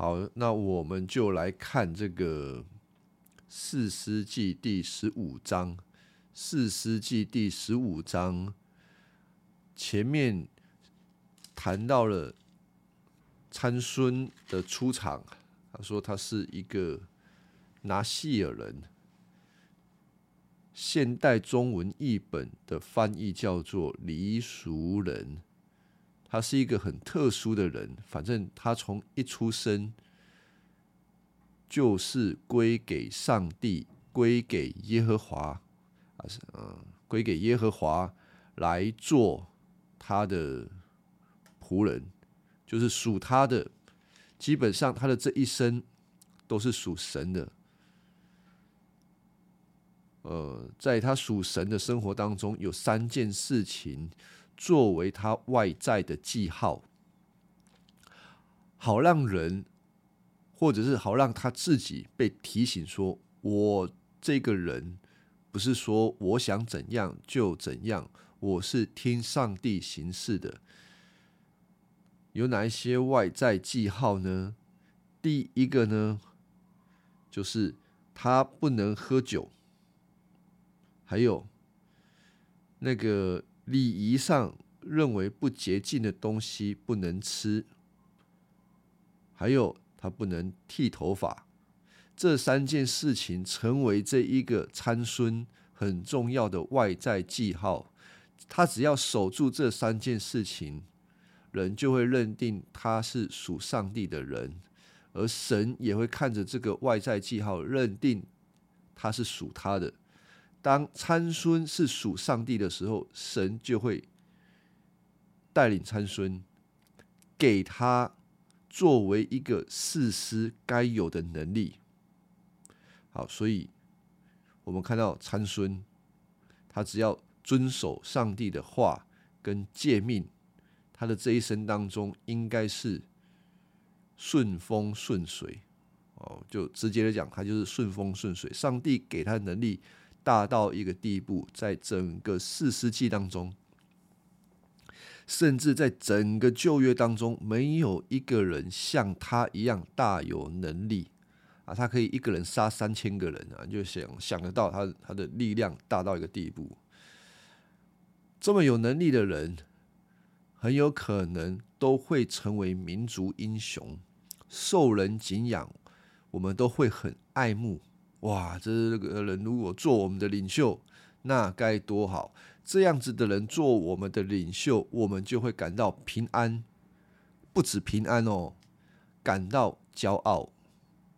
好，那我们就来看这个《四诗记》第十五章，《四诗记》第十五章前面谈到了参孙的出场，他说他是一个拿细尔人。现代中文译本的翻译叫做黎俗人。他是一个很特殊的人，反正他从一出生就是归给上帝，归给耶和华，啊是嗯，归给耶和华来做他的仆人，就是属他的。基本上他的这一生都是属神的。呃，在他属神的生活当中，有三件事情。作为他外在的记号，好让人，或者是好让他自己被提醒说：“我这个人不是说我想怎样就怎样，我是听上帝行事的。”有哪一些外在记号呢？第一个呢，就是他不能喝酒，还有那个。礼仪上认为不洁净的东西不能吃，还有他不能剃头发，这三件事情成为这一个参孙很重要的外在记号。他只要守住这三件事情，人就会认定他是属上帝的人，而神也会看着这个外在记号，认定他是属他的。当参孙是属上帝的时候，神就会带领参孙，给他作为一个士师该有的能力。好，所以我们看到参孙，他只要遵守上帝的话跟诫命，他的这一生当中应该是顺风顺水。哦，就直接的讲，他就是顺风顺水。上帝给他的能力。大到一个地步，在整个四世纪当中，甚至在整个旧约当中，没有一个人像他一样大有能力啊！他可以一个人杀三千个人啊！就想想得到他他的力量大到一个地步，这么有能力的人，很有可能都会成为民族英雄，受人敬仰，我们都会很爱慕。哇，这个人如果做我们的领袖，那该多好！这样子的人做我们的领袖，我们就会感到平安，不止平安哦，感到骄傲，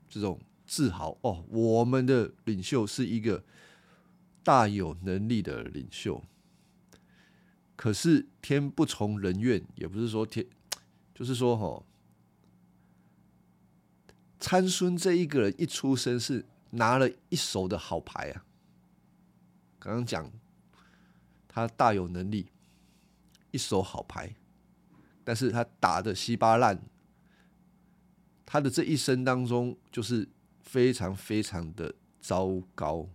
这种自豪哦。我们的领袖是一个大有能力的领袖。可是天不从人愿，也不是说天，就是说哈，参孙这一个人一出生是。拿了一手的好牌啊！刚刚讲他大有能力，一手好牌，但是他打的稀巴烂，他的这一生当中就是非常非常的糟糕。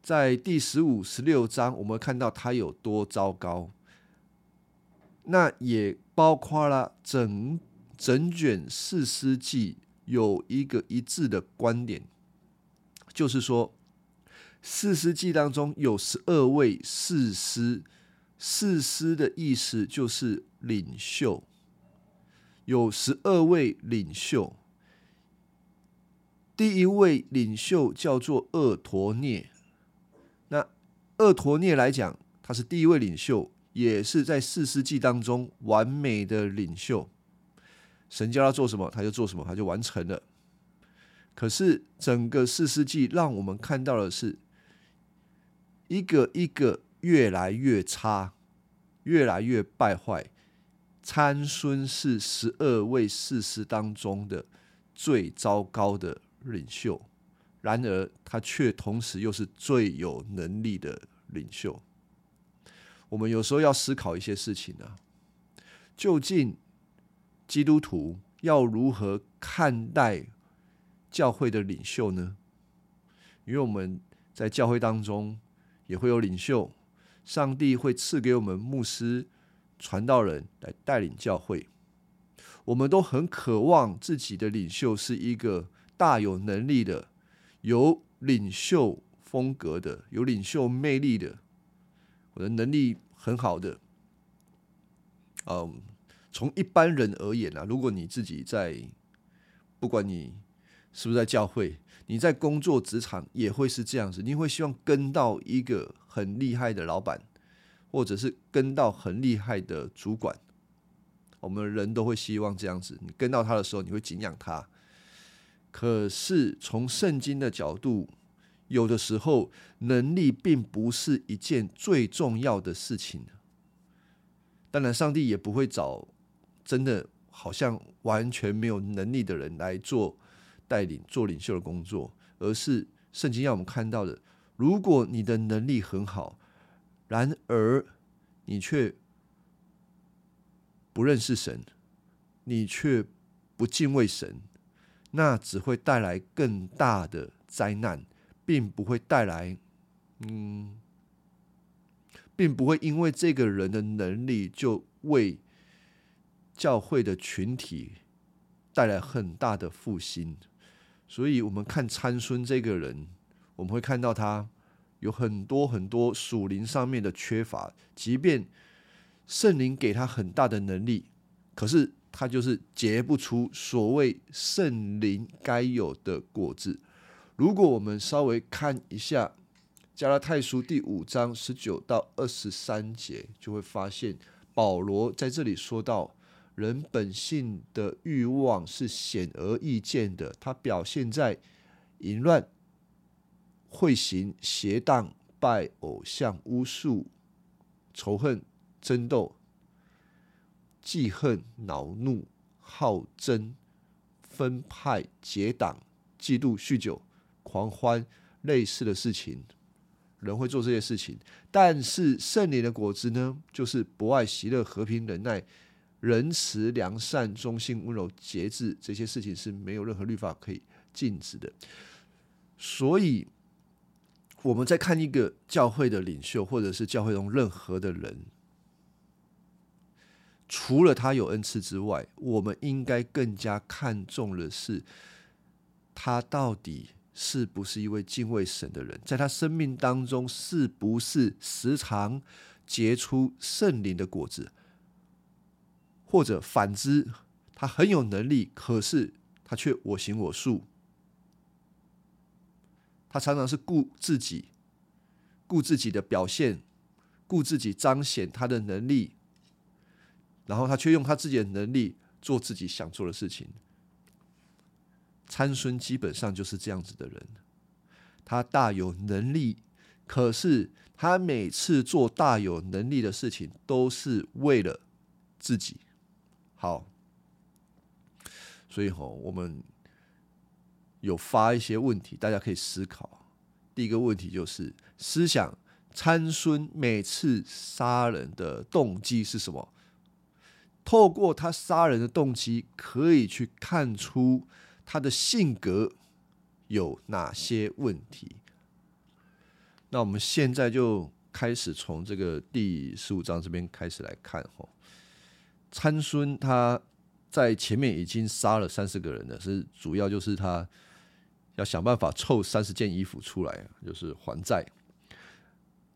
在第十五、十六章，我们看到他有多糟糕，那也包括了整整卷四诗记。有一个一致的观点，就是说，四师记当中有十二位四师，四师的意思就是领袖，有十二位领袖。第一位领袖叫做厄陀涅，那厄陀涅来讲，他是第一位领袖，也是在四师记当中完美的领袖。神叫他做什么，他就做什么，他就完成了。可是整个四世纪让我们看到的是，一个一个越来越差，越来越败坏。参孙是十二位士师当中的最糟糕的领袖，然而他却同时又是最有能力的领袖。我们有时候要思考一些事情呢，究竟？基督徒要如何看待教会的领袖呢？因为我们在教会当中也会有领袖，上帝会赐给我们牧师、传道人来带领教会。我们都很渴望自己的领袖是一个大有能力的、有领袖风格的、有领袖魅力的，我的能力很好的。嗯，从一般人而言啊，如果你自己在，不管你是不是在教会，你在工作职场也会是这样子，你会希望跟到一个很厉害的老板，或者是跟到很厉害的主管。我们人都会希望这样子，你跟到他的时候，你会敬仰他。可是从圣经的角度，有的时候能力并不是一件最重要的事情。当然，上帝也不会找真的好像完全没有能力的人来做带领、做领袖的工作，而是圣经让我们看到的：如果你的能力很好，然而你却不认识神，你却不敬畏神，那只会带来更大的灾难，并不会带来，嗯，并不会因为这个人的能力就为教会的群体带来很大的复兴。所以，我们看参孙这个人，我们会看到他有很多很多属灵上面的缺乏，即便。圣灵给他很大的能力，可是他就是结不出所谓圣灵该有的果子。如果我们稍微看一下加拉太书第五章十九到二十三节，就会发现保罗在这里说到，人本性的欲望是显而易见的，它表现在淫乱、会行邪荡、拜偶像、巫术、仇恨。争斗、记恨、恼怒、好争、分派、结党、嫉妒、酗酒、狂欢，类似的事情，人会做这些事情。但是圣灵的果子呢，就是不爱、喜乐、和平、忍耐、仁慈、良善、忠心、温柔、节制，这些事情是没有任何律法可以禁止的。所以我们在看一个教会的领袖，或者是教会中任何的人。除了他有恩赐之外，我们应该更加看重的是，他到底是不是一位敬畏神的人，在他生命当中是不是时常结出圣灵的果子，或者反之，他很有能力，可是他却我行我素，他常常是顾自己，顾自己的表现，顾自己彰显他的能力。然后他却用他自己的能力做自己想做的事情。参孙基本上就是这样子的人，他大有能力，可是他每次做大有能力的事情都是为了自己好。所以吼，我们有发一些问题，大家可以思考。第一个问题就是思想参孙每次杀人的动机是什么？透过他杀人的动机，可以去看出他的性格有哪些问题。那我们现在就开始从这个第十五章这边开始来看哈。参孙他在前面已经杀了三十个人了，是主要就是他要想办法凑三十件衣服出来，就是还债。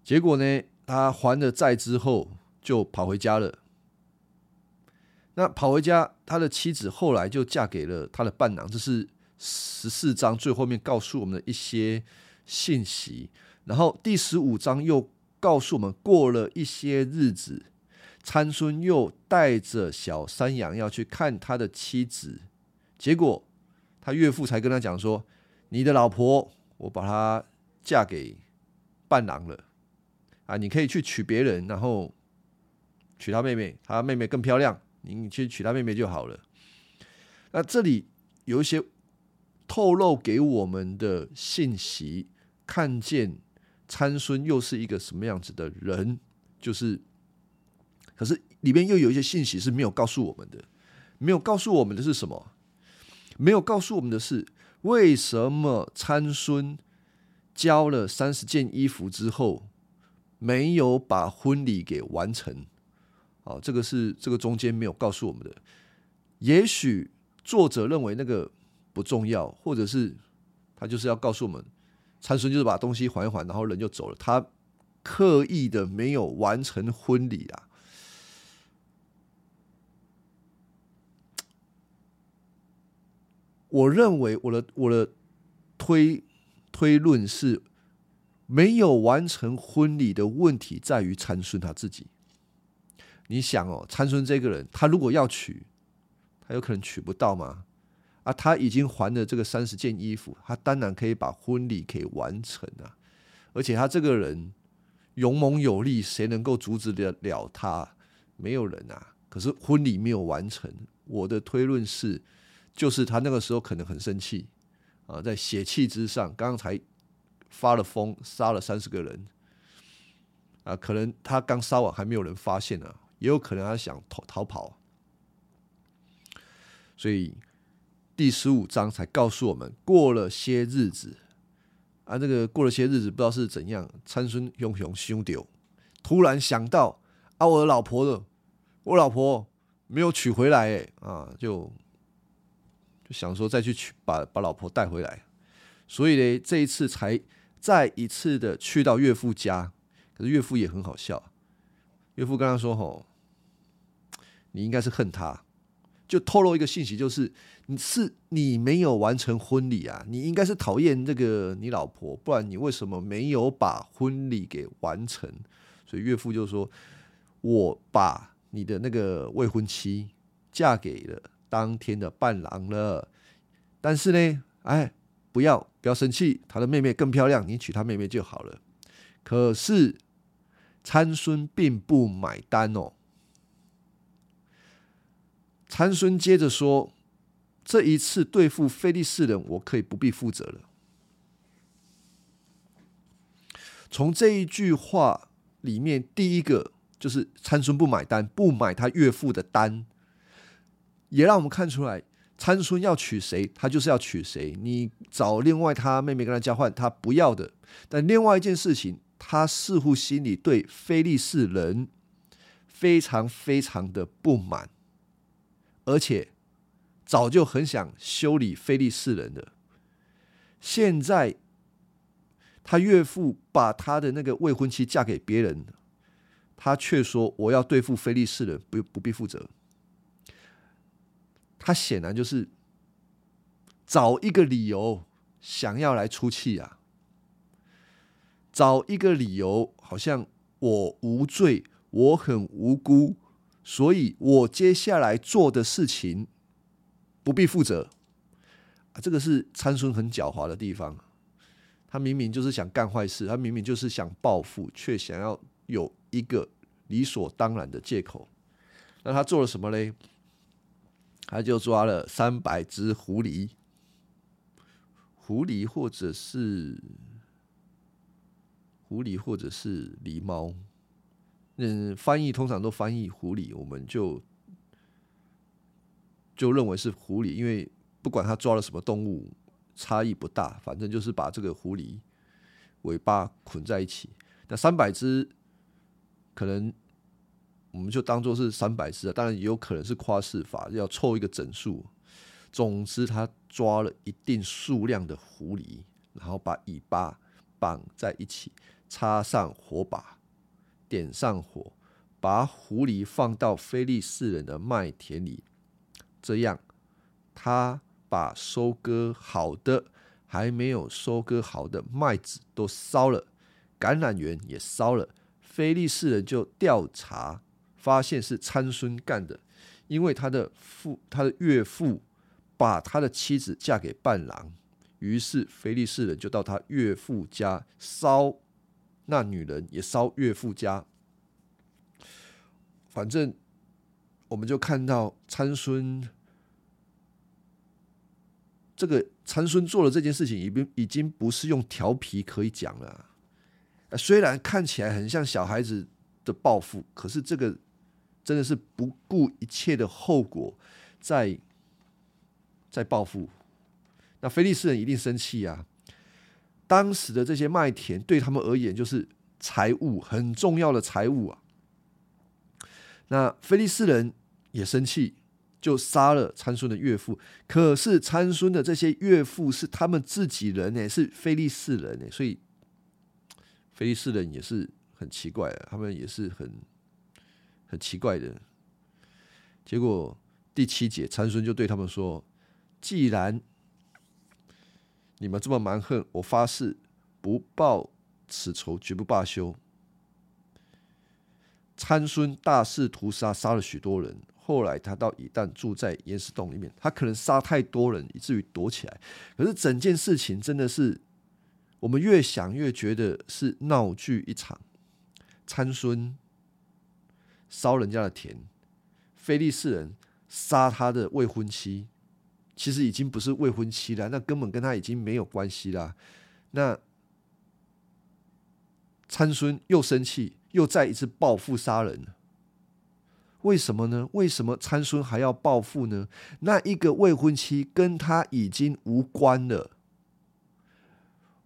结果呢，他还了债之后就跑回家了。那跑回家，他的妻子后来就嫁给了他的伴郎。这是十四章最后面告诉我们的一些信息。然后第十五章又告诉我们，过了一些日子，参孙又带着小山羊要去看他的妻子。结果他岳父才跟他讲说：“你的老婆，我把她嫁给伴郎了啊，你可以去娶别人，然后娶他妹妹，他妹妹更漂亮。”你去娶他妹妹就好了。那这里有一些透露给我们的信息，看见参孙又是一个什么样子的人，就是，可是里面又有一些信息是没有告诉我们的，没有告诉我们的是什么？没有告诉我们的是，为什么参孙交了三十件衣服之后，没有把婚礼给完成？哦，这个是这个中间没有告诉我们的。也许作者认为那个不重要，或者是他就是要告诉我们，参孙就是把东西还一还，然后人就走了。他刻意的没有完成婚礼啊。我认为我的我的推推论是，没有完成婚礼的问题在于参孙他自己。你想哦，参孙这个人，他如果要娶，他有可能娶不到吗？啊，他已经还了这个三十件衣服，他当然可以把婚礼可以完成啊。而且他这个人勇猛有力，谁能够阻止得了他？没有人啊。可是婚礼没有完成，我的推论是。就是他那个时候可能很生气啊，在血气之上，刚刚才发了疯，杀了三十个人啊，可能他刚杀完还没有人发现呢，也有可能他想逃逃跑，所以第十五章才告诉我们，过了些日子啊，这个过了些日子不知道是怎样，参孙雄雄兄丢，突然想到啊，我的老婆的，我老婆没有娶回来，哎啊就。就想说再去娶把把老婆带回来，所以呢，这一次才再一次的去到岳父家。可是岳父也很好笑，岳父跟他说：“吼，你应该是恨他，就透露一个信息，就是你是你没有完成婚礼啊，你应该是讨厌这个你老婆，不然你为什么没有把婚礼给完成？”所以岳父就说：“我把你的那个未婚妻嫁给了。”当天的伴郎了，但是呢，哎，不要不要生气，他的妹妹更漂亮，你娶他妹妹就好了。可是参孙并不买单哦。参孙接着说：“这一次对付菲利士人，我可以不必负责了。”从这一句话里面，第一个就是参孙不买单，不买他岳父的单。也让我们看出来，参孙要娶谁，他就是要娶谁。你找另外他妹妹跟他交换，他不要的。但另外一件事情，他似乎心里对非利士人非常非常的不满，而且早就很想修理非利士人的。现在他岳父把他的那个未婚妻嫁给别人，他却说我要对付非利士人，不不必负责。他显然就是找一个理由想要来出气啊，找一个理由，好像我无罪，我很无辜，所以我接下来做的事情不必负责。这个是参孙很狡猾的地方，他明明就是想干坏事，他明明就是想报复，却想要有一个理所当然的借口。那他做了什么嘞？他就抓了三百只狐狸，狐狸或者是狐狸或者是狸猫，嗯，翻译通常都翻译狐狸，我们就就认为是狐狸，因为不管他抓了什么动物，差异不大，反正就是把这个狐狸尾巴捆在一起。那三百只可能。我们就当做是三百只啊，当然也有可能是夸饰法，要凑一个整数。总之，他抓了一定数量的狐狸，然后把尾巴绑在一起，插上火把，点上火，把狐狸放到菲利士人的麦田里。这样，他把收割好的、还没有收割好的麦子都烧了，橄榄园也烧了。菲利士人就调查。发现是参孙干的，因为他的父、他的岳父把他的妻子嫁给伴郎，于是腓力士人就到他岳父家烧，那女人也烧岳父家。反正我们就看到参孙这个参孙做了这件事情，已经已经不是用调皮可以讲了。虽然看起来很像小孩子的报复，可是这个。真的是不顾一切的后果，在在报复。那菲利斯人一定生气啊！当时的这些麦田对他们而言就是财物，很重要的财物啊。那菲利斯人也生气，就杀了参孙的岳父。可是参孙的这些岳父是他们自己人呢，是非利士人呢，所以非利士人也是很奇怪的，他们也是很很奇怪的。结果第七节，参孙就对他们说：“既然你们这么蛮横，我发誓不报此仇，绝不罢休。”参孙大肆屠杀，杀了许多人。后来他到以旦住在岩石洞里面，他可能杀太多人，以至于躲起来。可是整件事情真的是，我们越想越觉得是闹剧一场。参孙烧人家的田，非利士人杀他的未婚妻，其实已经不是未婚妻了，那根本跟他已经没有关系啦。那参孙又生气。又再一次报复杀人，为什么呢？为什么参孙还要报复呢？那一个未婚妻跟他已经无关了。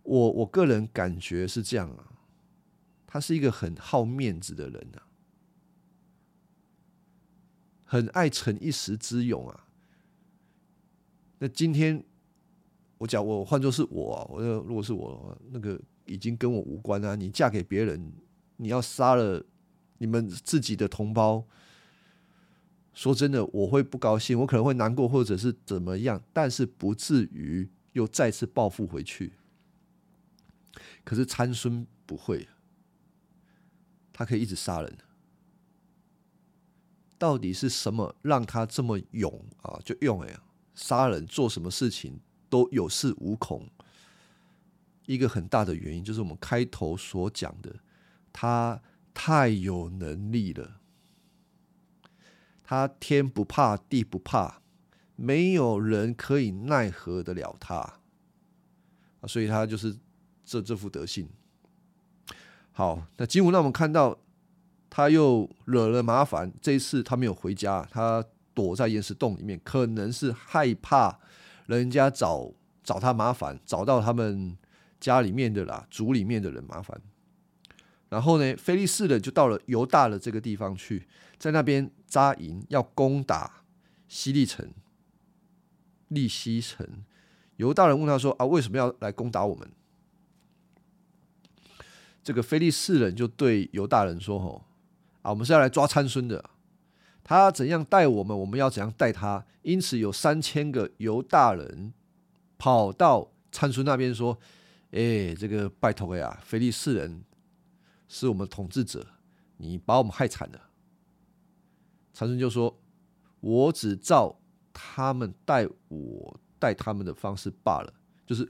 我我个人感觉是这样啊，他是一个很好面子的人啊，很爱逞一时之勇啊。那今天我讲，我换作是我，我如果是我，那个已经跟我无关啊，你嫁给别人。你要杀了你们自己的同胞，说真的，我会不高兴，我可能会难过，或者是怎么样，但是不至于又再次报复回去。可是参孙不会，他可以一直杀人。到底是什么让他这么勇啊？就用哎，杀人做什么事情都有恃无恐。一个很大的原因就是我们开头所讲的。他太有能力了，他天不怕地不怕，没有人可以奈何得了他啊！所以他就是这这副德性。好，那金武让我们看到他又惹了麻烦，这一次他没有回家，他躲在岩石洞里面，可能是害怕人家找找他麻烦，找到他们家里面的啦，族里面的人麻烦。然后呢，菲利士人就到了犹大的这个地方去，在那边扎营，要攻打西利城、利西城。犹大人问他说：“啊，为什么要来攻打我们？”这个菲利士人就对犹大人说：“吼，啊，我们是要来抓参孙的。他怎样待我们，我们要怎样待他。因此，有三千个犹大人跑到参孙那边说：‘哎，这个拜托呀，菲利士人。’”是我们统治者，你把我们害惨了。长孙就说：“我只照他们待我待他们的方式罢了，就是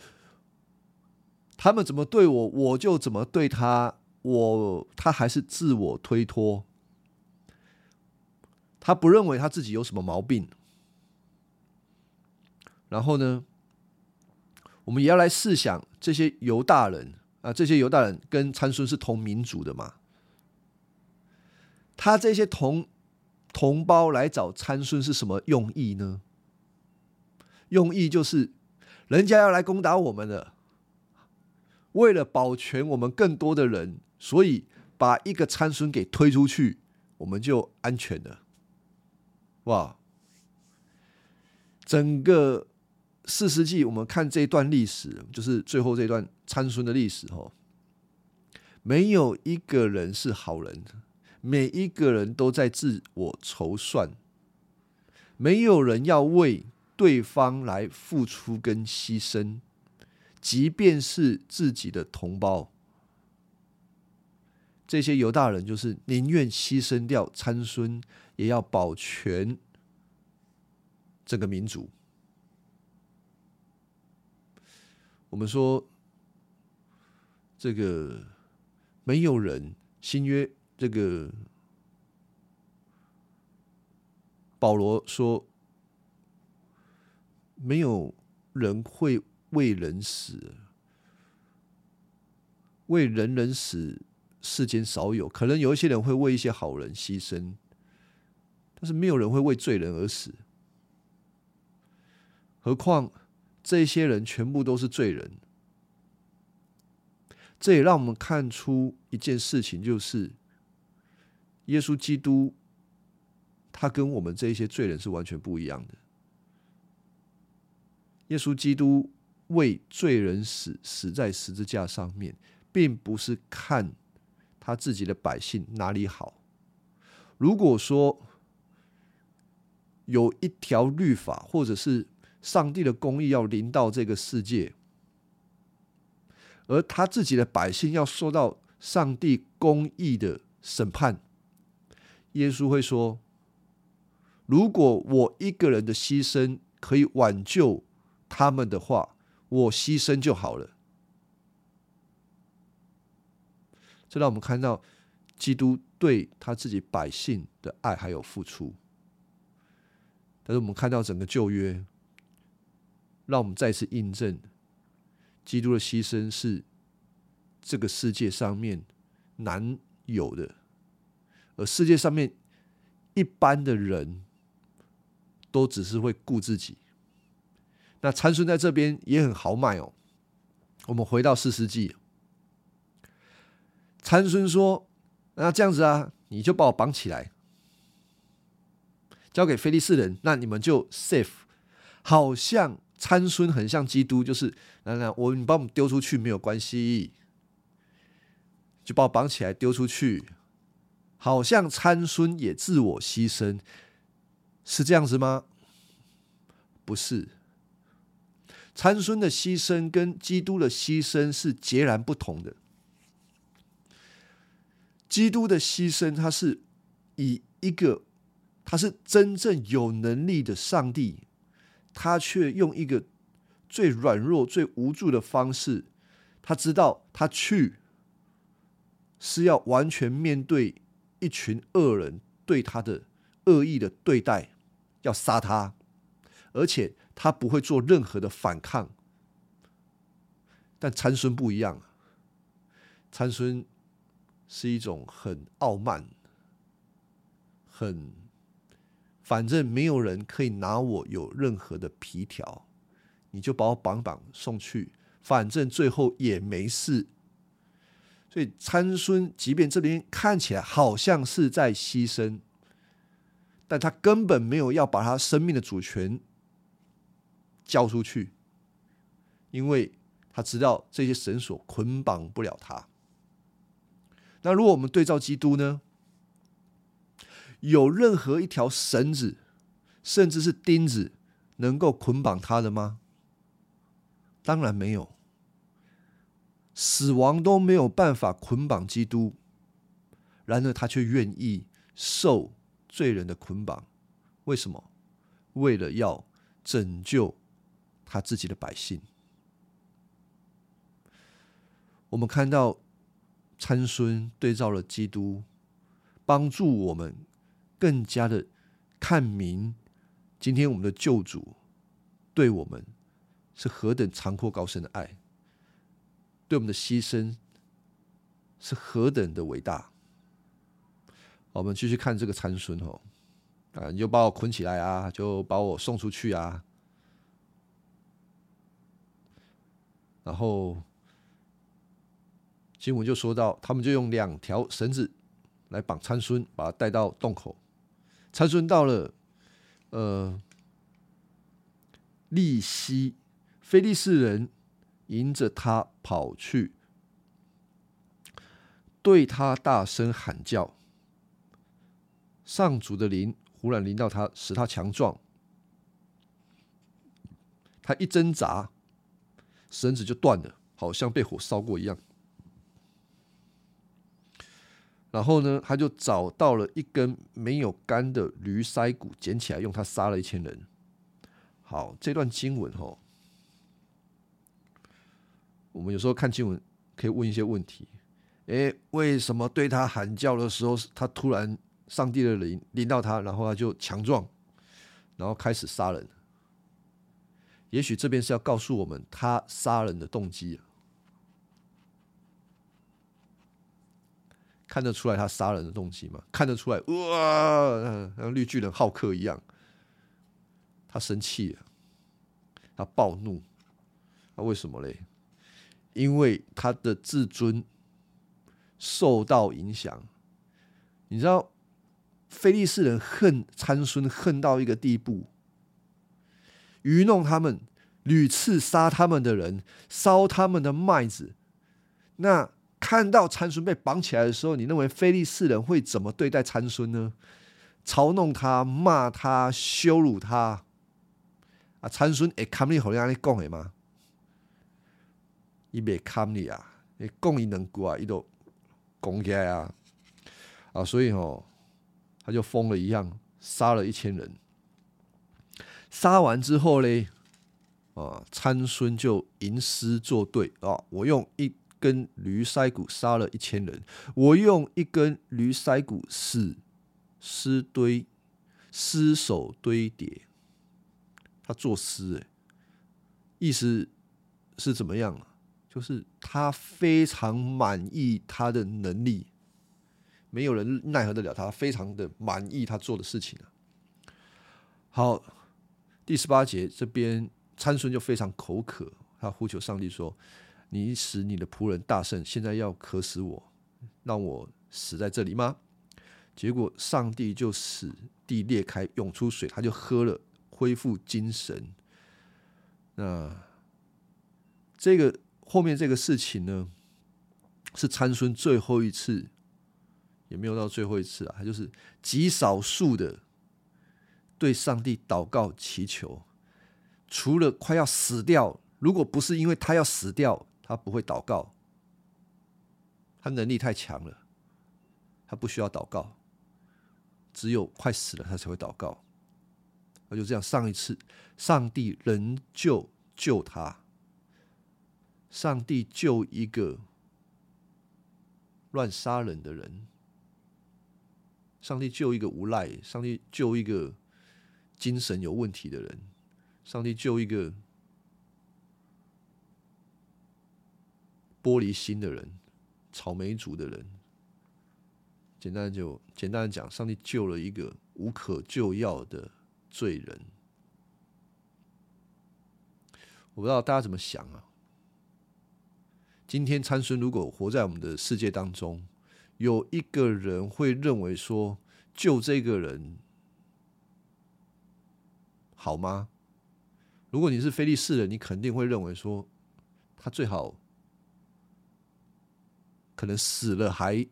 他们怎么对我，我就怎么对他。我他还是自我推脱，他不认为他自己有什么毛病。然后呢，我们也要来试想这些犹大人。”啊，这些犹大人跟参孙是同民族的嘛？他这些同同胞来找参孙是什么用意呢？用意就是人家要来攻打我们的，为了保全我们更多的人，所以把一个参孙给推出去，我们就安全了。哇！整个四世纪，我们看这段历史，就是最后这段。参孙的历史，哦，没有一个人是好人，每一个人都在自我筹算，没有人要为对方来付出跟牺牲，即便是自己的同胞，这些犹大人就是宁愿牺牲掉参孙，也要保全这个民族。我们说。这个没有人新约这个保罗说，没有人会为人死，为人人死，世间少有。可能有一些人会为一些好人牺牲，但是没有人会为罪人而死。何况这些人全部都是罪人。这也让我们看出一件事情，就是耶稣基督他跟我们这些罪人是完全不一样的。耶稣基督为罪人死，死在十字架上面，并不是看他自己的百姓哪里好。如果说有一条律法，或者是上帝的公义要临到这个世界，而他自己的百姓要受到上帝公义的审判，耶稣会说：“如果我一个人的牺牲可以挽救他们的话，我牺牲就好了。”这让我们看到基督对他自己百姓的爱还有付出。但是我们看到整个旧约，让我们再次印证，基督的牺牲是这个世界上面难有的，而世界上面一般的人都只是会顾自己。那参孙在这边也很豪迈哦。我们回到四世纪，参孙说：“那这样子啊，你就把我绑起来。”交给菲利士人，那你们就 safe。好像参孙很像基督，就是来来，我你把我们丢出去没有关系，就把我绑起来丢出去。好像参孙也自我牺牲，是这样子吗？不是，参孙的牺牲跟基督的牺牲是截然不同的。基督的牺牲，他是以一个。他是真正有能力的上帝，他却用一个最软弱、最无助的方式。他知道他去是要完全面对一群恶人对他的恶意的对待，要杀他，而且他不会做任何的反抗。但参孙不一样，参孙是一种很傲慢、很。反正没有人可以拿我有任何的皮条，你就把我绑绑送去，反正最后也没事。所以参孙即便这边看起来好像是在牺牲，但他根本没有要把他生命的主权交出去，因为他知道这些绳索捆绑不了他。那如果我们对照基督呢？有任何一条绳子，甚至是钉子，能够捆绑他的吗？当然没有。死亡都没有办法捆绑基督，然而他却愿意受罪人的捆绑。为什么？为了要拯救他自己的百姓。我们看到参孙对照了基督，帮助我们。更加的看明，今天我们的救主对我们是何等长阔高深的爱，对我们的牺牲是何等的伟大。我们继续看这个参孙哦，啊，你就把我捆起来啊，就把我送出去啊，然后新闻就说到，他们就用两条绳子来绑参孙，把他带到洞口。参孙到了，呃，利西，菲利士人迎着他跑去，对他大声喊叫。上主的灵忽然临到他，使他强壮。他一挣扎，绳子就断了，好像被火烧过一样。然后呢，他就找到了一根没有干的驴腮骨，捡起来用它杀了一千人。好，这段经文哈，我们有时候看经文可以问一些问题：诶，为什么对他喊叫的时候，他突然上帝的灵临到他，然后他就强壮，然后开始杀人？也许这边是要告诉我们他杀人的动机。看得出来他杀人的动机吗？看得出来，哇，像绿巨人浩克一样，他生气了，他暴怒，那为什么嘞？因为他的自尊受到影响。你知道，菲利士人恨参孙恨到一个地步，愚弄他们，屡次杀他们的人，烧他们的麦子。那看到参孙被绑起来的时候，你认为非利士人会怎么对待参孙呢？嘲弄他、骂他、羞辱他。啊，参孙会堪你好像你讲的吗？伊袂堪你啊！你讲伊两句啊，伊都讲起来啊！啊，所以吼，他就疯了一样，杀了一千人。杀完之后嘞，啊，参孙就吟诗作对啊，我用一根驴腮骨杀了一千人，我用一根驴腮骨死尸堆尸首堆叠。他作诗，哎，意思是怎么样啊？就是他非常满意他的能力，没有人奈何得了他，非常的满意他做的事情啊。好，第十八节这边参孙就非常口渴，他呼求上帝说：“你使你的仆人大胜，现在要渴死我，让我死在这里吗？”结果上帝就使地裂开，涌出水，他就喝了。恢复精神。那这个后面这个事情呢，是参孙最后一次，也没有到最后一次啊，他就是极少数的对上帝祷告祈求。除了快要死掉，如果不是因为他要死掉，他不会祷告。他能力太强了，他不需要祷告。只有快死了，他才会祷告。他就这样，上一次，上帝仍旧救他。上帝救一个乱杀人的人，上帝救一个无赖，上帝救一个精神有问题的人，上帝救一个玻璃心的人，草莓族的人。简单就简单的讲，上帝救了一个无可救药的。罪人，我不知道大家怎么想啊。今天参孙如果活在我们的世界当中，有一个人会认为说救这个人好吗？如果你是菲利士人，你肯定会认为说他最好可能死了还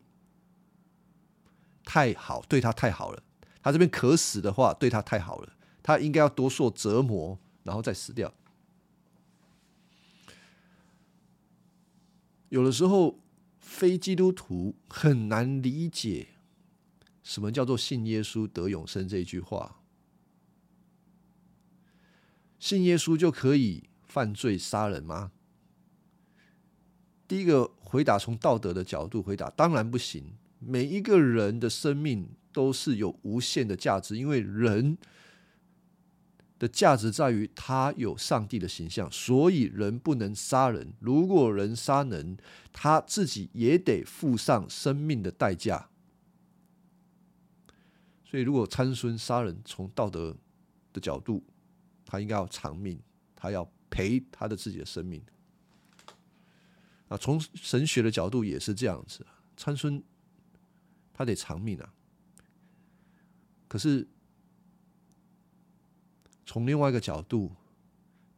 太好，对他太好了。他这边渴死的话，对他太好了，他应该要多受折磨，然后再死掉。有的时候，非基督徒很难理解什么叫做信耶稣得永生这一句话。信耶稣就可以犯罪杀人吗？第一个回答，从道德的角度回答，当然不行。每一个人的生命。都是有无限的价值，因为人的价值在于他有上帝的形象，所以人不能杀人。如果人杀人，他自己也得付上生命的代价。所以，如果参孙杀人，从道德的角度，他应该要偿命，他要赔他的自己的生命。啊，从神学的角度也是这样子，参孙他得偿命啊。可是，从另外一个角度，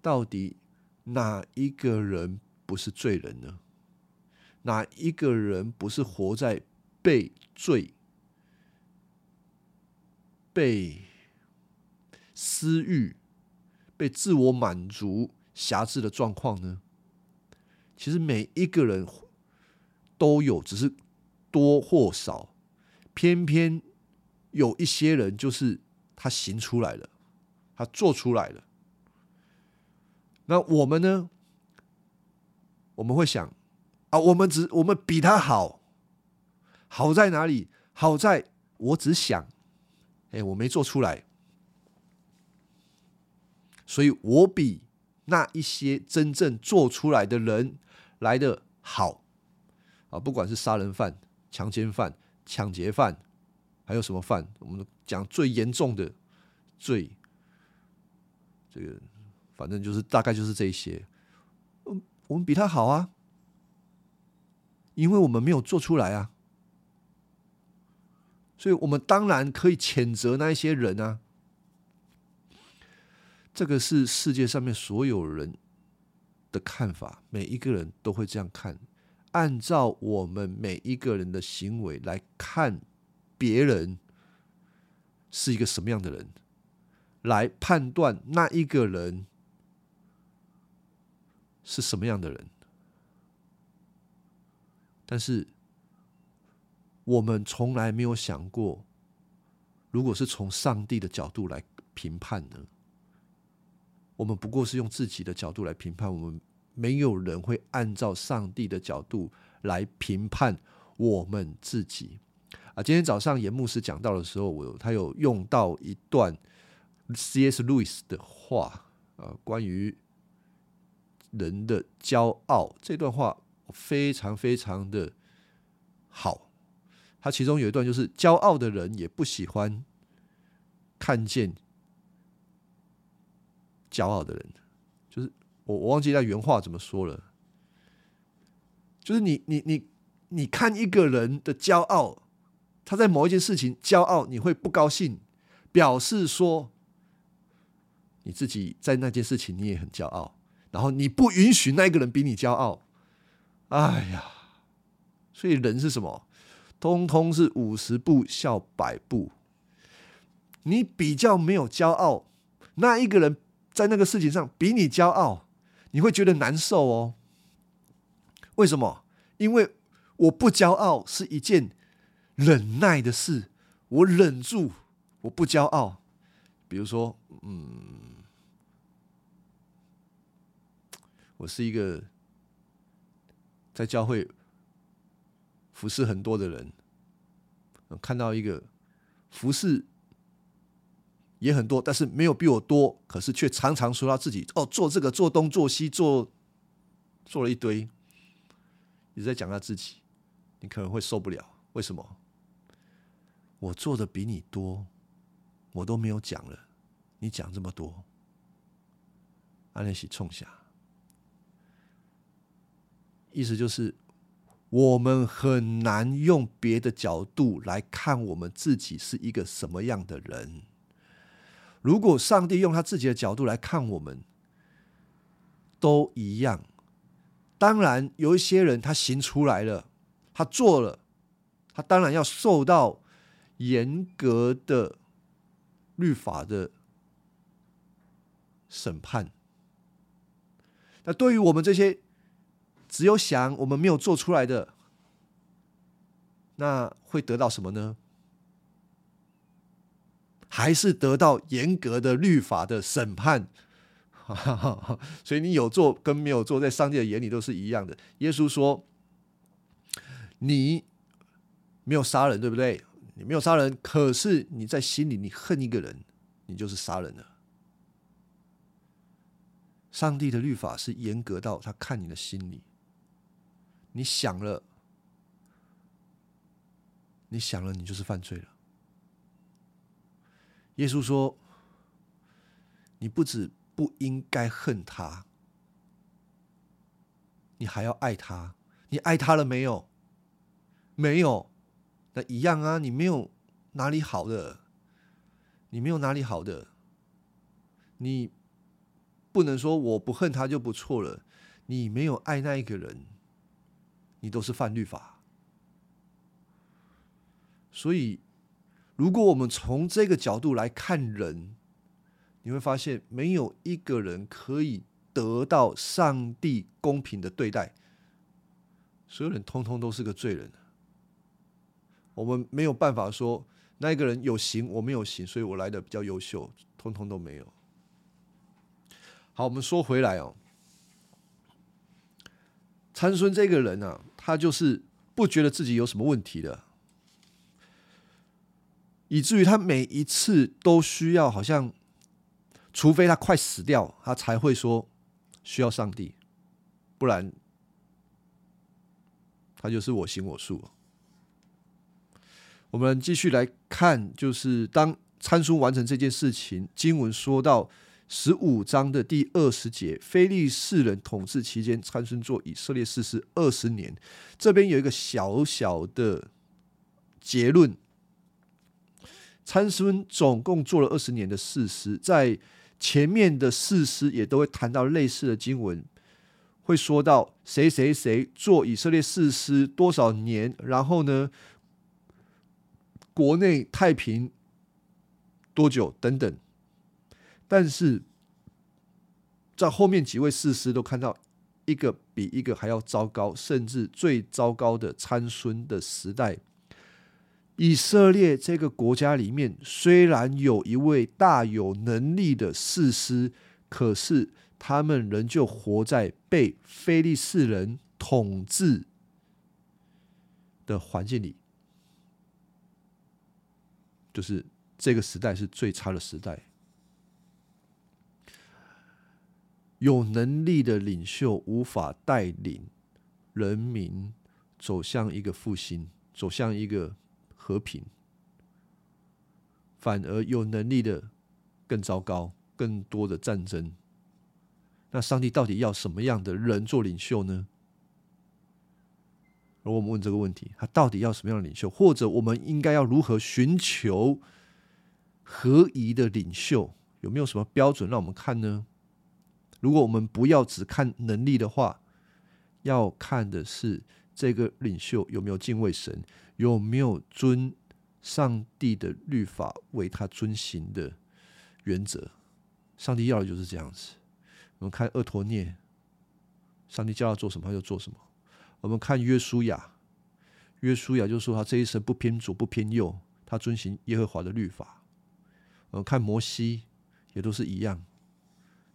到底哪一个人不是罪人呢？哪一个人不是活在被罪、被私欲、被自我满足辖制的状况呢？其实每一个人都有，只是多或少，偏偏。有一些人就是他行出来了，他做出来了。那我们呢？我们会想啊，我们只我们比他好，好在哪里？好在我只想，哎，我没做出来，所以我比那一些真正做出来的人来的好啊！不管是杀人犯、强奸犯、抢劫犯。还有什么犯？我们讲最严重的罪，这个反正就是大概就是这些。嗯，我们比他好啊，因为我们没有做出来啊。所以我们当然可以谴责那一些人啊。这个是世界上面所有人的看法，每一个人都会这样看。按照我们每一个人的行为来看别人是一个什么样的人，来判断那一个人是什么样的人。但是我们从来没有想过，如果是从上帝的角度来评判呢？我们不过是用自己的角度来评判，我们没有人会按照上帝的角度来评判我们自己啊！今天早上严牧师讲到的时候，我他有用到一段 C.S. 路易斯的话啊，关于人的骄傲这段话非常非常的好。他其中有一段就是：骄傲的人也不喜欢看见。骄傲的人，就是我，我忘记那原话怎么说了。就是你，你，你，你看一个人的骄傲，他在某一件事情骄傲，你会不高兴，表示说你自己在那件事情你也很骄傲，然后你不允许那个人比你骄傲。哎呀，所以人是什么？通通是五十步笑百步。你比较没有骄傲，那一个人。在那个事情上比你骄傲，你会觉得难受哦。为什么？因为我不骄傲是一件忍耐的事，我忍住，我不骄傲。比如说，嗯，我是一个在教会服侍很多的人，看到一个服侍。也很多，但是没有比我多，可是却常常说他自己哦，做这个做东做西做做了一堆，你在讲他自己，你可能会受不了。为什么？我做的比你多，我都没有讲了，你讲这么多，安利喜冲下，意思就是我们很难用别的角度来看我们自己是一个什么样的人。如果上帝用他自己的角度来看我们，都一样。当然，有一些人他行出来了，他做了，他当然要受到严格的律法的审判。那对于我们这些只有想我们没有做出来的，那会得到什么呢？还是得到严格的律法的审判，所以你有做跟没有做，在上帝的眼里都是一样的。耶稣说：“你没有杀人，对不对？你没有杀人，可是你在心里你恨一个人，你就是杀人了。”上帝的律法是严格到他看你的心里，你想了，你想了，你就是犯罪了。耶稣说：“你不止不应该恨他，你还要爱他。你爱他了没有？没有，那一样啊。你没有哪里好的，你没有哪里好的。你不能说我不恨他就不错了。你没有爱那一个人，你都是犯律法。所以。”如果我们从这个角度来看人，你会发现没有一个人可以得到上帝公平的对待，所有人通通都是个罪人。我们没有办法说那一个人有行，我没有行，所以我来的比较优秀，通通都没有。好，我们说回来哦，参孙这个人呢，他就是不觉得自己有什么问题的。以至于他每一次都需要，好像除非他快死掉，他才会说需要上帝，不然他就是我行我素。我们继续来看，就是当参孙完成这件事情，经文说到十五章的第二十节，非利士人统治期间，参孙做以色列士师二十年。这边有一个小小的结论。参孙总共做了二十年的士师，在前面的士师也都会谈到类似的经文，会说到谁谁谁做以色列士师多少年，然后呢，国内太平多久等等。但是在后面几位士师都看到一个比一个还要糟糕，甚至最糟糕的参孙的时代。以色列这个国家里面，虽然有一位大有能力的士师，可是他们仍旧活在被非利士人统治的环境里，就是这个时代是最差的时代。有能力的领袖无法带领人民走向一个复兴，走向一个。和平，反而有能力的更糟糕，更多的战争。那上帝到底要什么样的人做领袖呢？而我们问这个问题，他到底要什么样的领袖？或者我们应该要如何寻求合宜的领袖？有没有什么标准让我们看呢？如果我们不要只看能力的话，要看的是这个领袖有没有敬畏神。有没有遵上帝的律法为他遵行的原则？上帝要的就是这样子。我们看厄陀涅，上帝叫他做什么他就做什么。我们看约书亚，约书亚就说他这一生不偏左不偏右，他遵行耶和华的律法。我们看摩西也都是一样。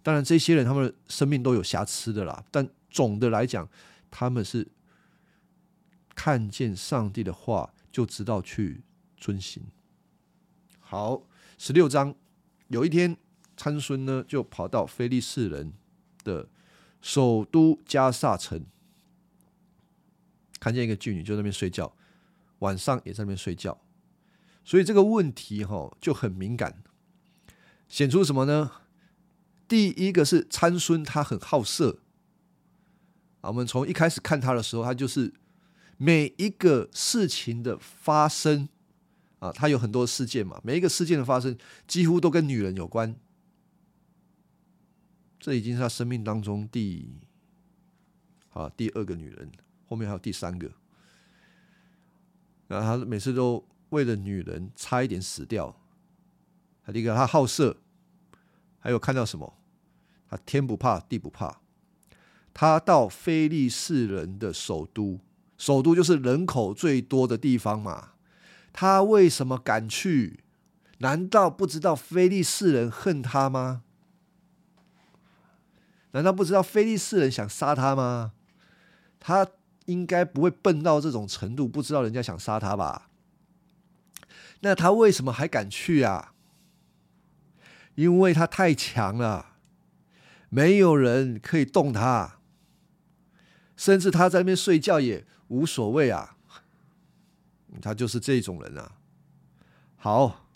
当然，这些人他们的生命都有瑕疵的啦，但总的来讲，他们是。看见上帝的话，就知道去遵行。好，十六章，有一天参孙呢，就跑到非利士人的首都加萨城，看见一个妓女就在那边睡觉，晚上也在那边睡觉，所以这个问题哈就很敏感，显出什么呢？第一个是参孙他很好色啊，我们从一开始看他的时候，他就是。每一个事情的发生啊，它有很多事件嘛。每一个事件的发生，几乎都跟女人有关。这已经是他生命当中第啊第二个女人，后面还有第三个。然后他每次都为了女人差一点死掉。他第一个，他好色，还有看到什么？他天不怕地不怕，他到非利士人的首都。首都就是人口最多的地方嘛，他为什么敢去？难道不知道菲利士人恨他吗？难道不知道菲利士人想杀他吗？他应该不会笨到这种程度，不知道人家想杀他吧？那他为什么还敢去啊？因为他太强了，没有人可以动他，甚至他在那边睡觉也。无所谓啊，他就是这种人啊。好，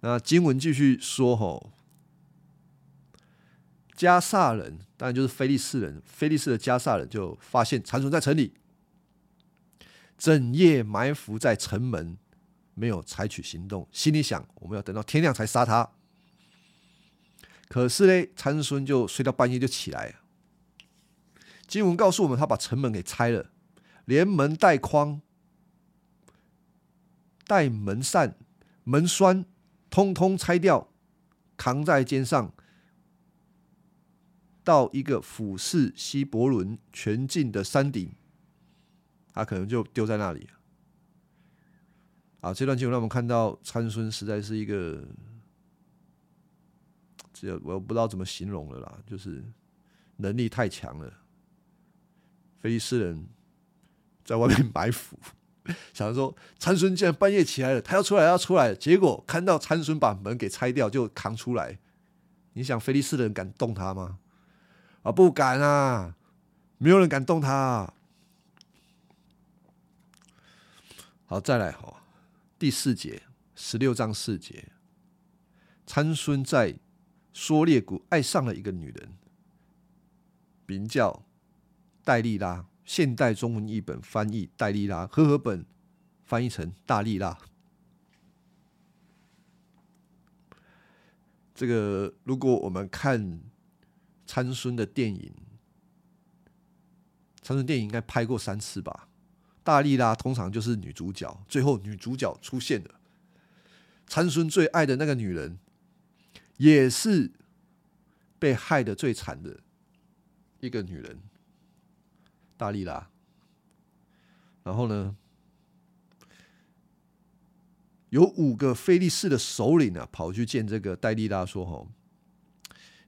那经文继续说吼，加萨人当然就是菲利士人，菲利士的加萨人就发现残存在城里，整夜埋伏在城门，没有采取行动，心里想我们要等到天亮才杀他。可是呢，参孙就睡到半夜就起来，经文告诉我们，他把城门给拆了。连门带框、带门扇、门栓，通通拆掉，扛在肩上，到一个俯视西伯伦全境的山顶，他可能就丢在那里。啊，这段经文让我们看到参孙实在是一个，这我不知道怎么形容了啦，就是能力太强了，非利士人。在外面埋伏，想着说参孙竟然半夜起来了，他要出来要出来，结果看到参孙把门给拆掉，就扛出来。你想菲利斯的人敢动他吗？啊，不敢啊，没有人敢动他。好，再来哈，第四节十六章四节，参孙在梭列谷爱上了一个女人，名叫戴丽拉。现代中文译本翻译戴利拉，和合本翻译成大力拉。这个如果我们看参孙的电影，参孙电影应该拍过三次吧？大力拉通常就是女主角，最后女主角出现了，参孙最爱的那个女人，也是被害的最惨的一个女人，大力拉。然后呢，有五个菲利士的首领啊，跑去见这个戴利拉，说：“吼，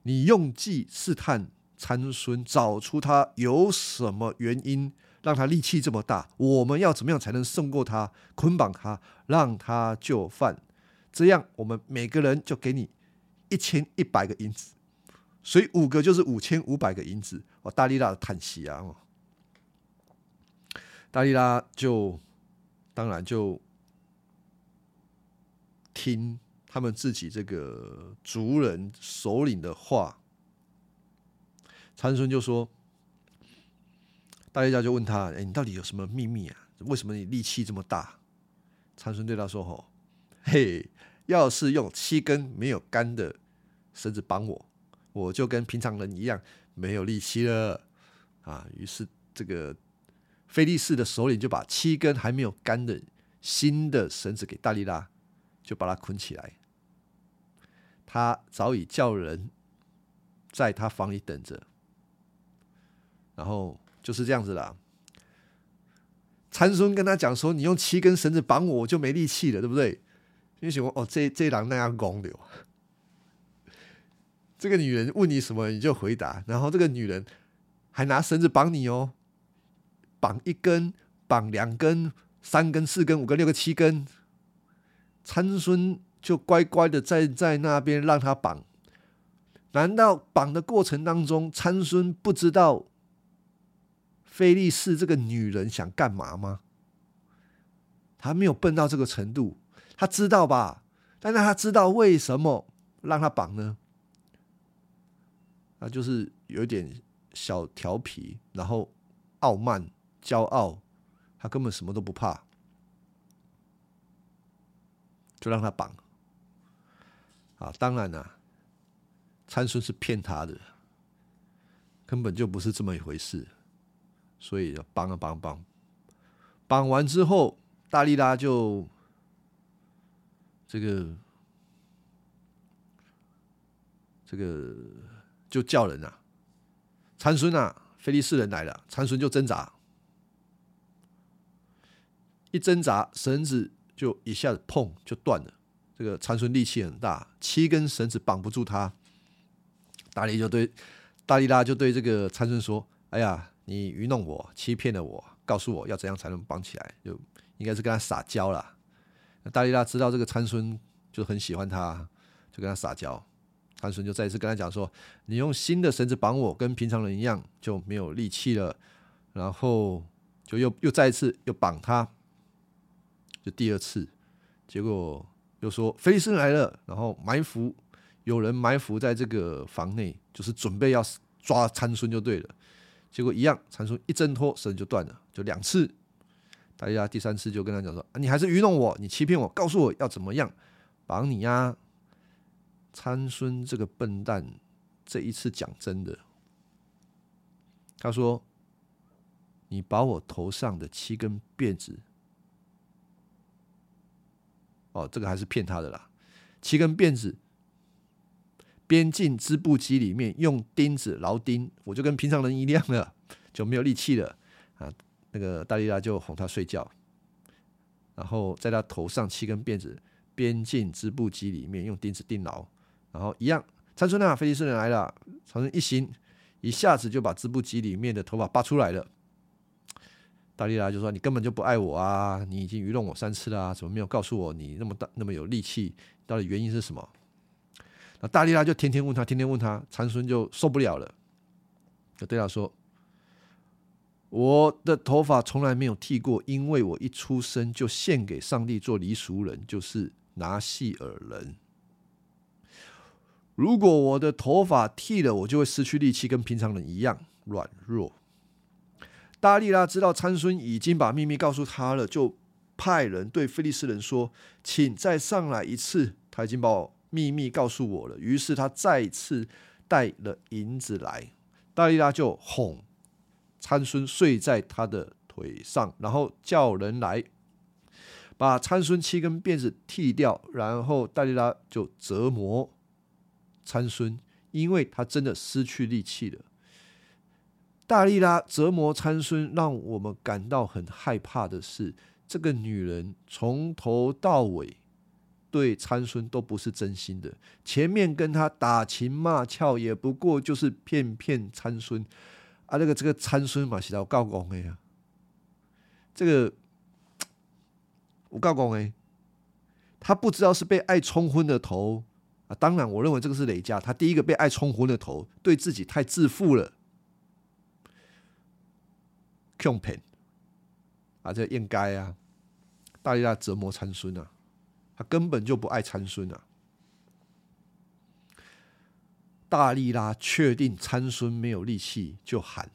你用计试探参孙，找出他有什么原因让他力气这么大？我们要怎么样才能胜过他？捆绑他，让他就范，这样我们每个人就给你一千一百个银子，所以五个就是五千五百个银子。”哦，大力拉叹息啊！大利拉就当然就听他们自己这个族人首领的话。长孙就说：“大利拉就问他，哎，你到底有什么秘密啊？为什么你力气这么大？”长孙对他说：“吼，嘿，要是用七根没有杆的绳子绑我，我就跟平常人一样没有力气了。”啊，于是这个。菲利士的首领就把七根还没有干的新的绳子给大力拉，就把它捆起来。他早已叫人在他房里等着，然后就是这样子啦。参孙跟他讲说：“你用七根绳子绑我，我就没力气了，对不对？”你想哦，这这狼那样公牛。这个女人问你什么，你就回答，然后这个女人还拿绳子绑你哦。绑一根，绑两根，三根、四根、五根、六个、七根，参孙就乖乖的在在那边让他绑。难道绑的过程当中，参孙不知道菲利士这个女人想干嘛吗？他没有笨到这个程度，他知道吧？但是他知道为什么让他绑呢？那就是有点小调皮，然后傲慢。骄傲，他根本什么都不怕，就让他绑。啊，当然了，参孙是骗他的，根本就不是这么一回事。所以绑啊绑绑，绑完之后，大力拉就这个这个就叫人啊，参孙啊，菲利士人来了，参孙就挣扎。一挣扎，绳子就一下子碰就断了。这个参孙力气很大，七根绳子绑不住他。大力就对大力拉就对这个参孙说：“哎呀，你愚弄我，欺骗了我，告诉我要怎样才能绑起来？就应该是跟他撒娇了。”大力拉知道这个参孙就很喜欢他，就跟他撒娇。参孙就再一次跟他讲说：“你用新的绳子绑我，跟平常人一样，就没有力气了。”然后就又又再一次又绑他。就第二次，结果又说菲利斯来了，然后埋伏，有人埋伏在这个房内，就是准备要抓参孙就对了。结果一样，参孙一挣脱绳就断了，就两次。大家第三次就跟他讲说：“啊你还是愚弄我，你欺骗我，告诉我要怎么样绑你呀？”参孙这个笨蛋，这一次讲真的，他说：“你把我头上的七根辫子。”哦，这个还是骗他的啦。七根辫子编进织布机里面，用钉子牢钉，我就跟平常人一样了，就没有力气了啊。那个大力拉就哄他睡觉，然后在他头上七根辫子编进织布机里面，用钉子钉牢，然后一样。参孙啊，菲利斯人来了，参孙一行，一下子就把织布机里面的头发拔出来了。大力拉就说：“你根本就不爱我啊！你已经愚弄我三次了，怎么没有告诉我你那么大那么有力气？到底原因是什么？”那大力拉就天天问他，天天问他，长孙就受不了了，就对他说：“我的头发从来没有剃过，因为我一出生就献给上帝做离俗人，就是拿细耳人。如果我的头发剃了，我就会失去力气，跟平常人一样软弱。”大利拉知道参孙已经把秘密告诉他了，就派人对菲利斯人说：“请再上来一次。”他已经把秘密告诉我了。于是他再次带了银子来，达利拉就哄参孙睡在他的腿上，然后叫人来把参孙七根辫子剃掉，然后大利拉就折磨参孙，因为他真的失去力气了。大利拉折磨参孙，让我们感到很害怕的是，这个女人从头到尾对参孙都不是真心的。前面跟他打情骂俏，也不过就是骗骗参孙啊。那个这个参孙嘛，是要告公的呀。这个我告公哎，他不知道是被爱冲昏了头啊。当然，我认为这个是累加，他第一个被爱冲昏了头，对自己太自负了。用骗啊，这应该啊！大力拉折磨参孙啊，他根本就不爱参孙啊。大力拉确定参孙没有力气，就喊：“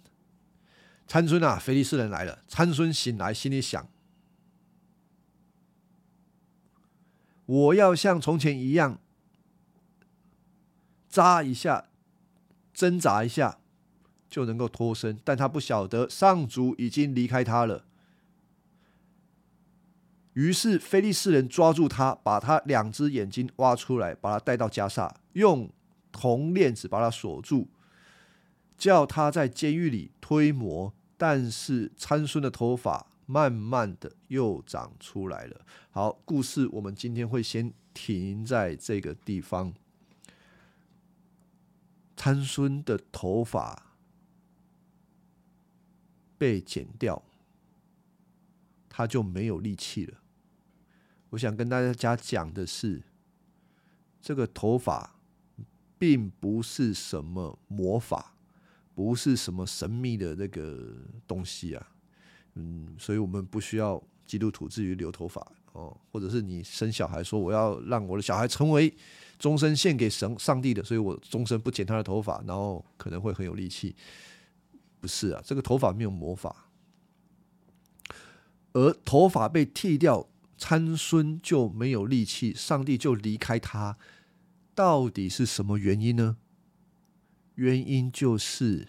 参孙啊，菲利斯人来了！”参孙醒来，心里想：“我要像从前一样，扎一下，挣扎一下。”就能够脱身，但他不晓得上主已经离开他了。于是菲利士人抓住他，把他两只眼睛挖出来，把他带到加萨，用铜链子把他锁住，叫他在监狱里推磨。但是参孙的头发慢慢的又长出来了。好，故事我们今天会先停在这个地方。参孙的头发。被剪掉，他就没有力气了。我想跟大家讲的是，这个头发并不是什么魔法，不是什么神秘的那个东西啊。嗯，所以我们不需要基督徒至于留头发哦，或者是你生小孩说我要让我的小孩成为终身献给神上帝的，所以我终身不剪他的头发，然后可能会很有力气。不是啊，这个头发没有魔法，而头发被剃掉，参孙就没有力气，上帝就离开他，到底是什么原因呢？原因就是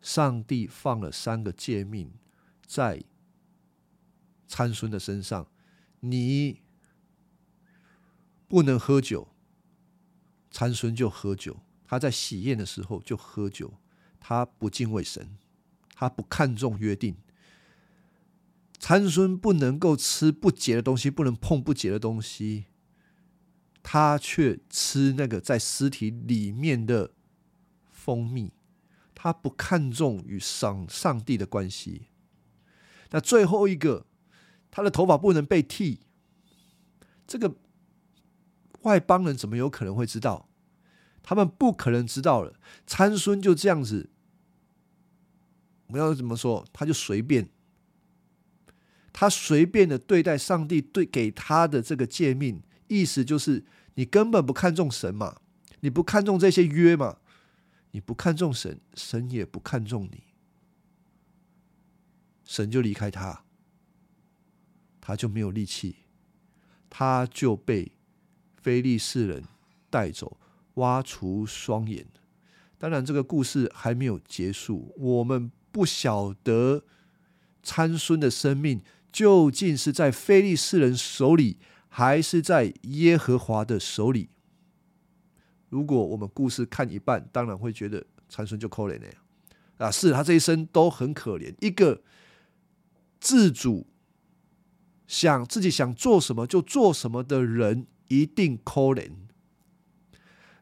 上帝放了三个诫命在参孙的身上，你不能喝酒，参孙就喝酒，他在喜宴的时候就喝酒。他不敬畏神，他不看重约定。参孙不能够吃不洁的东西，不能碰不洁的东西，他却吃那个在尸体里面的蜂蜜。他不看重与上上帝的关系。那最后一个，他的头发不能被剃。这个外邦人怎么有可能会知道？他们不可能知道了。参孙就这样子，我们要怎么说？他就随便，他随便的对待上帝对给他的这个诫命，意思就是你根本不看重神嘛，你不看重这些约嘛，你不看重神，神也不看重你，神就离开他，他就没有力气，他就被非利士人带走。挖除双眼，当然这个故事还没有结束。我们不晓得参孙的生命究竟是在非利士人手里，还是在耶和华的手里。如果我们故事看一半，当然会觉得参孙就可怜了。啊，是他这一生都很可怜，一个自主想自己想做什么就做什么的人，一定可怜。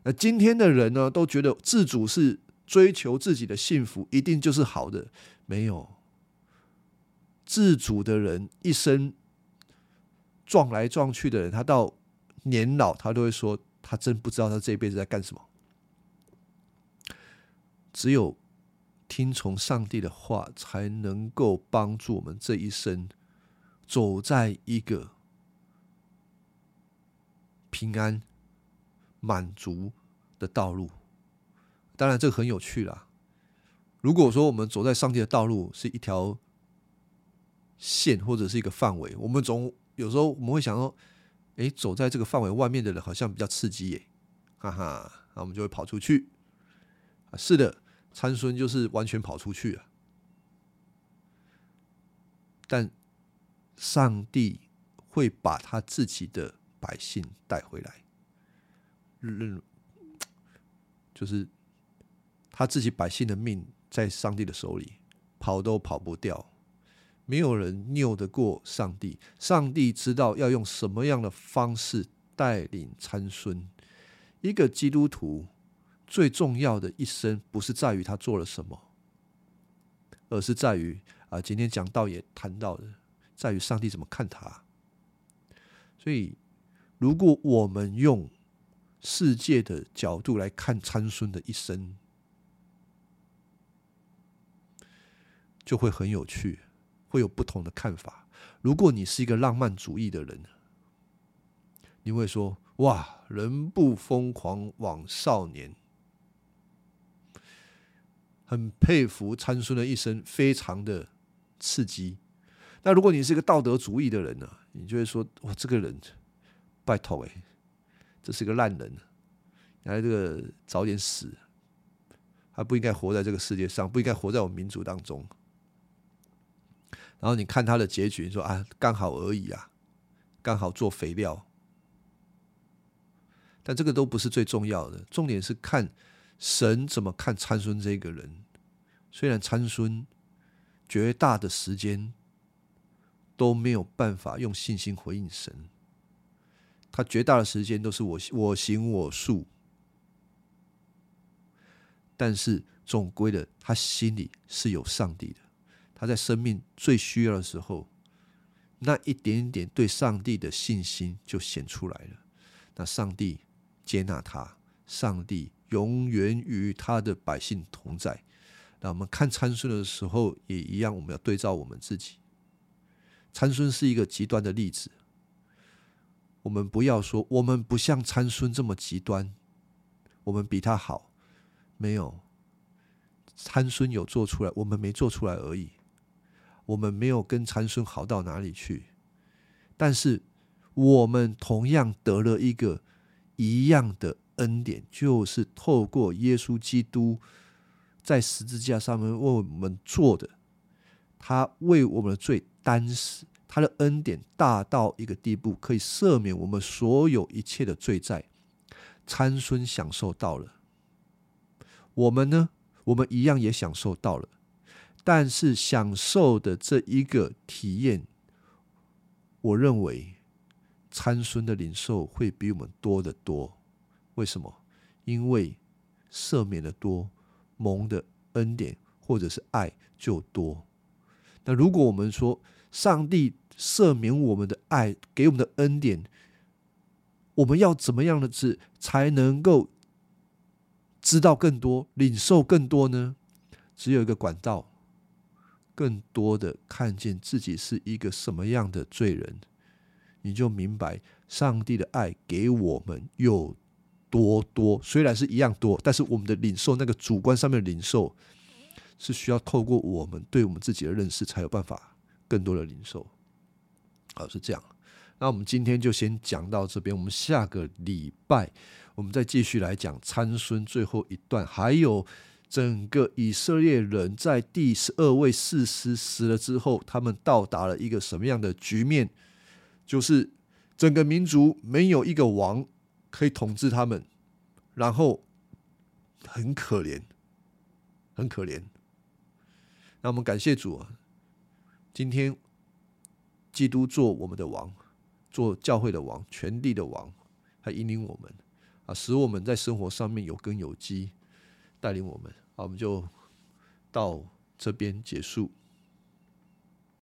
那今天的人呢，都觉得自主是追求自己的幸福，一定就是好的。没有自主的人，一生撞来撞去的人，他到年老，他都会说，他真不知道他这一辈子在干什么。只有听从上帝的话，才能够帮助我们这一生走在一个平安。满足的道路，当然这个很有趣啦。如果说我们走在上帝的道路是一条线或者是一个范围，我们总有时候我们会想说，哎，走在这个范围外面的人好像比较刺激耶，哈哈，那我们就会跑出去。啊，是的，参孙就是完全跑出去了。但上帝会把他自己的百姓带回来，认就是他自己百姓的命在上帝的手里，跑都跑不掉。没有人拗得过上帝。上帝知道要用什么样的方式带领参孙。一个基督徒最重要的一生，不是在于他做了什么，而是在于啊，今天讲道也谈到的，在于上帝怎么看他。所以，如果我们用世界的角度来看参孙的一生，就会很有趣。会有不同的看法。如果你是一个浪漫主义的人，你会说：“哇，人不疯狂枉少年。”很佩服参孙的一生，非常的刺激。那如果你是一个道德主义的人呢？你就会说：“哇，这个人，拜托哎，这是个烂人，来这个早点死，他不应该活在这个世界上，不应该活在我们民族当中。”然后你看他的结局，说啊，刚好而已啊，刚好做肥料。但这个都不是最重要的，重点是看神怎么看参孙这个人。虽然参孙绝大的时间都没有办法用信心回应神，他绝大的时间都是我我行我素，但是总归的，他心里是有上帝的。他在生命最需要的时候，那一点点对上帝的信心就显出来了。那上帝接纳他，上帝永远与他的百姓同在。那我们看参孙的时候也一样，我们要对照我们自己。参孙是一个极端的例子，我们不要说我们不像参孙这么极端，我们比他好，没有。参孙有做出来，我们没做出来而已。我们没有跟参孙好到哪里去，但是我们同样得了一个一样的恩典，就是透过耶稣基督在十字架上面为我们做的，他为我们的罪担死，他的恩典大到一个地步，可以赦免我们所有一切的罪债。参孙享受到了，我们呢？我们一样也享受到了。但是享受的这一个体验，我认为参孙的领受会比我们多得多。为什么？因为赦免的多，蒙的恩典或者是爱就多。那如果我们说上帝赦免我们的爱，给我们的恩典，我们要怎么样的子才能够知道更多、领受更多呢？只有一个管道。更多的看见自己是一个什么样的罪人，你就明白上帝的爱给我们有多多。虽然是一样多，但是我们的领受那个主观上面的领受，是需要透过我们对我们自己的认识，才有办法更多的零售。好，是这样。那我们今天就先讲到这边，我们下个礼拜我们再继续来讲参孙最后一段，还有。整个以色列人在第十二位士师死了之后，他们到达了一个什么样的局面？就是整个民族没有一个王可以统治他们，然后很可怜，很可怜。那我们感谢主啊，今天基督做我们的王，做教会的王，权力的王，他引领我们啊，使我们在生活上面有根有基。带领我们，啊，我们就到这边结束。